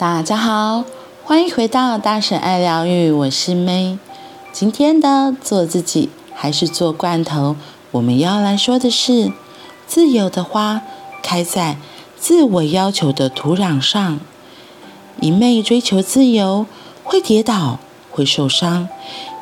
大家好，欢迎回到大婶爱疗愈，我是 May。今天的做自己还是做罐头，我们要来说的是：自由的花开在自我要求的土壤上。一昧追求自由，会跌倒，会受伤；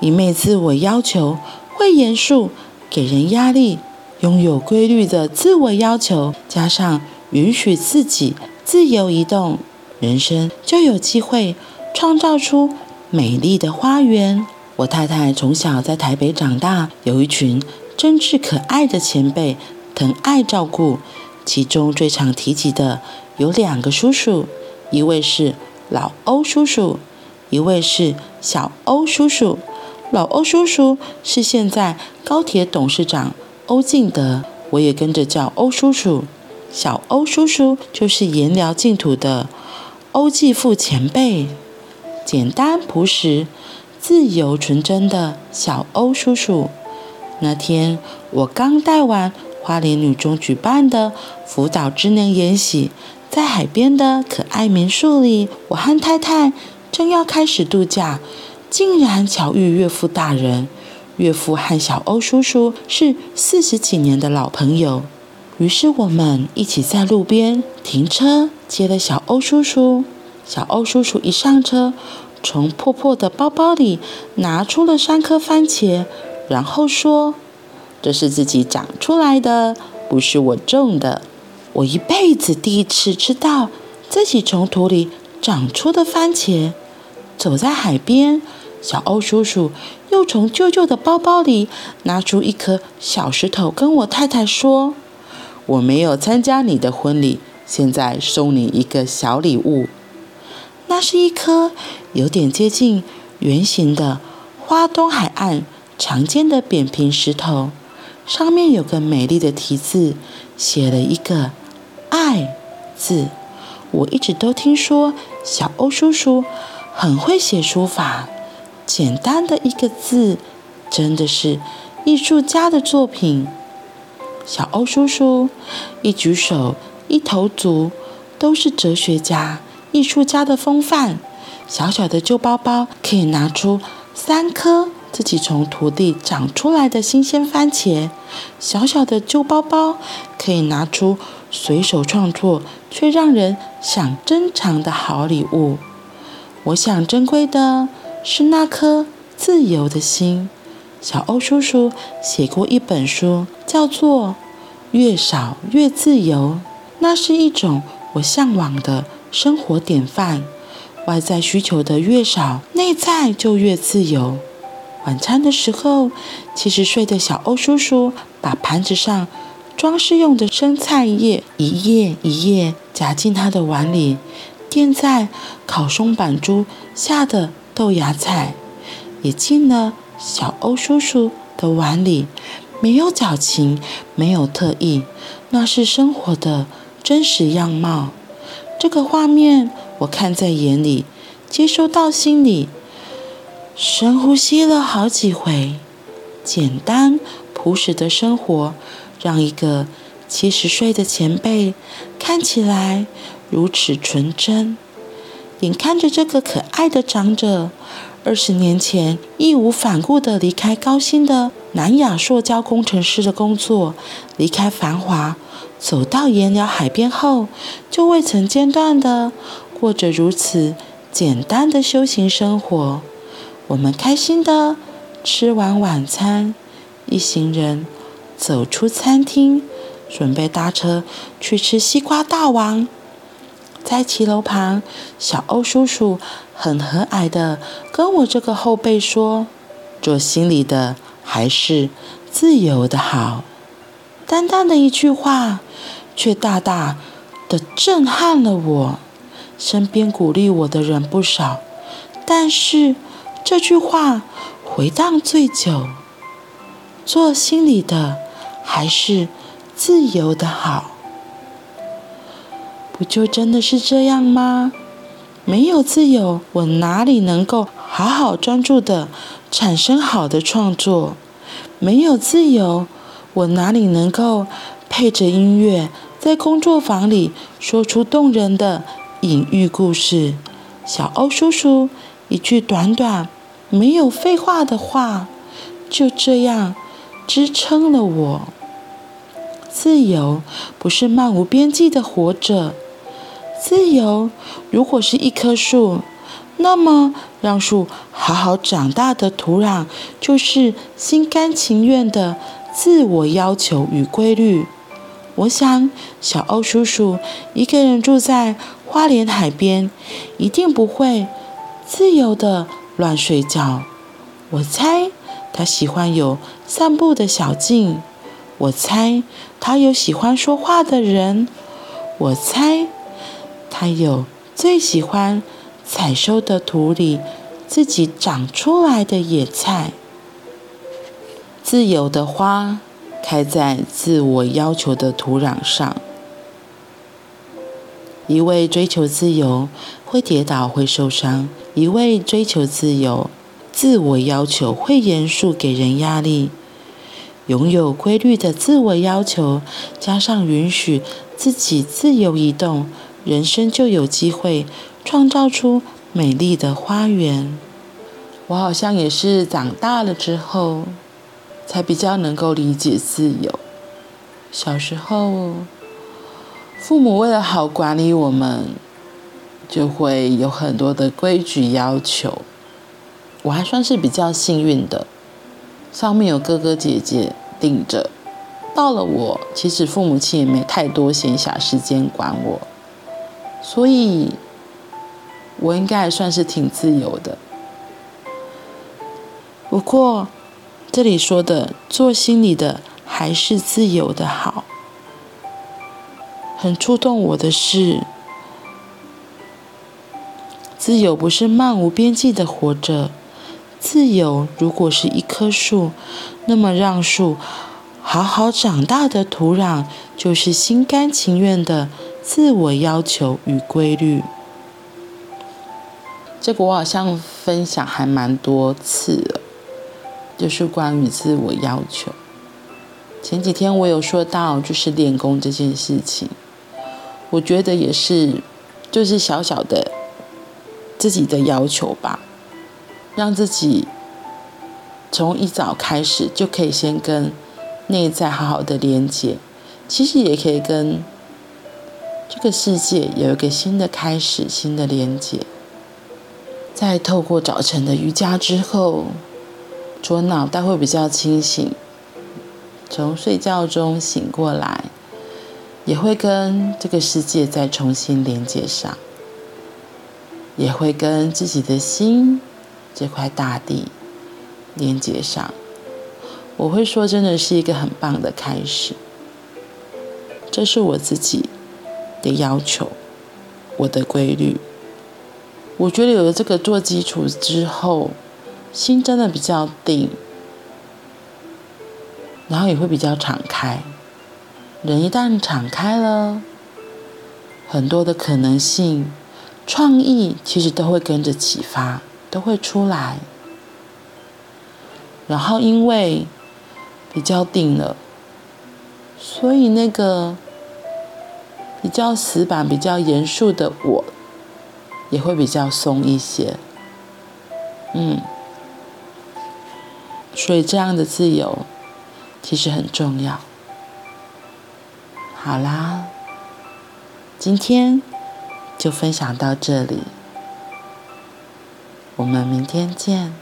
一昧自我要求，会严肃，给人压力。拥有规律的自我要求，加上允许自己自由移动。人生就有机会创造出美丽的花园。我太太从小在台北长大，有一群真挚可爱的前辈，疼爱照顾。其中最常提及的有两个叔叔，一位是老欧叔叔，一位是小欧叔叔。老欧叔叔是现在高铁董事长欧进德，我也跟着叫欧叔叔。小欧叔叔就是颜料净土的。欧继父前辈，简单朴实、自由纯真的小欧叔叔。那天我刚带完花莲女中举办的辅导之能研习，在海边的可爱民宿里，我和太太正要开始度假，竟然巧遇岳父大人。岳父和小欧叔叔是四十几年的老朋友。于是我们一起在路边停车，接了小欧叔叔。小欧叔叔一上车，从破破的包包里拿出了三颗番茄，然后说：“这是自己长出来的，不是我种的。我一辈子第一次吃到自己从土里长出的番茄。”走在海边，小欧叔叔又从舅舅的包包里拿出一颗小石头，跟我太太说。我没有参加你的婚礼，现在送你一个小礼物。那是一颗有点接近圆形的花东海岸常见的扁平石头，上面有个美丽的题字，写了一个“爱”字。我一直都听说小欧叔叔很会写书法，简单的一个字，真的是艺术家的作品。小欧叔叔一举手一投足都是哲学家、艺术家的风范。小小的旧包包可以拿出三颗自己从土地长出来的新鲜番茄，小小的旧包包可以拿出随手创作却让人想珍藏的好礼物。我想珍贵的是那颗自由的心。小欧叔叔写过一本书，叫做《越少越自由》，那是一种我向往的生活典范。外在需求的越少，内在就越自由。晚餐的时候，七十岁的小欧叔叔把盘子上装饰用的生菜叶一叶一叶夹进他的碗里，垫在烤松板猪下的豆芽菜也进了。小欧叔叔的碗里没有矫情，没有特意，那是生活的真实样貌。这个画面我看在眼里，接收到心里，深呼吸了好几回。简单朴实的生活，让一个七十岁的前辈看起来如此纯真。眼看着这个可爱的长者。二十年前，义无反顾地离开高薪的南亚塑胶工程师的工作，离开繁华，走到盐寮海边后，就未曾间断地过着如此简单的修行生活。我们开心地吃完晚餐，一行人走出餐厅，准备搭车去吃西瓜大王。在骑楼旁，小欧叔叔很和蔼的跟我这个后辈说：“做心里的还是自由的好。”淡淡的一句话，却大大地震撼了我。身边鼓励我的人不少，但是这句话回荡最久。做心里的还是自由的好。不就真的是这样吗？没有自由，我哪里能够好好专注地产生好的创作？没有自由，我哪里能够配着音乐在工作坊里说出动人的隐喻故事？小欧叔叔一句短短、没有废话的话，就这样支撑了我。自由不是漫无边际的活着，自由如果是一棵树，那么让树好好长大的土壤，就是心甘情愿的自我要求与规律。我想，小欧叔叔一个人住在花莲海边，一定不会自由的乱睡觉。我猜他喜欢有散步的小径。我猜他有喜欢说话的人。我猜他有最喜欢采收的土里自己长出来的野菜。自由的花。开在自我要求的土壤上，一味追求自由会跌倒，会受伤；一味追求自由，自我要求会严肃，给人压力。拥有规律的自我要求，加上允许自己自由移动，人生就有机会创造出美丽的花园。我好像也是长大了之后。才比较能够理解自由。小时候，父母为了好管理我们，就会有很多的规矩要求。我还算是比较幸运的，上面有哥哥姐姐顶着。到了我，其实父母亲也没太多闲暇时间管我，所以我应该还算是挺自由的。不过，这里说的做心里的还是自由的好。很触动我的是，自由不是漫无边际的活着。自由如果是一棵树，那么让树好好长大的土壤，就是心甘情愿的自我要求与规律。这个我好像分享还蛮多次了。就是关于自我要求。前几天我有说到，就是练功这件事情，我觉得也是，就是小小的自己的要求吧，让自己从一早开始就可以先跟内在好好的连接，其实也可以跟这个世界有一个新的开始，新的连接。在透过早晨的瑜伽之后。左脑袋会比较清醒，从睡觉中醒过来，也会跟这个世界再重新连接上，也会跟自己的心这块大地连接上。我会说，真的是一个很棒的开始。这是我自己的要求，我的规律。我觉得有了这个做基础之后。心真的比较定，然后也会比较敞开。人一旦敞开了，很多的可能性、创意其实都会跟着启发，都会出来。然后因为比较定了，所以那个比较死板、比较严肃的我，也会比较松一些。嗯。所以这样的自由其实很重要。好啦，今天就分享到这里，我们明天见。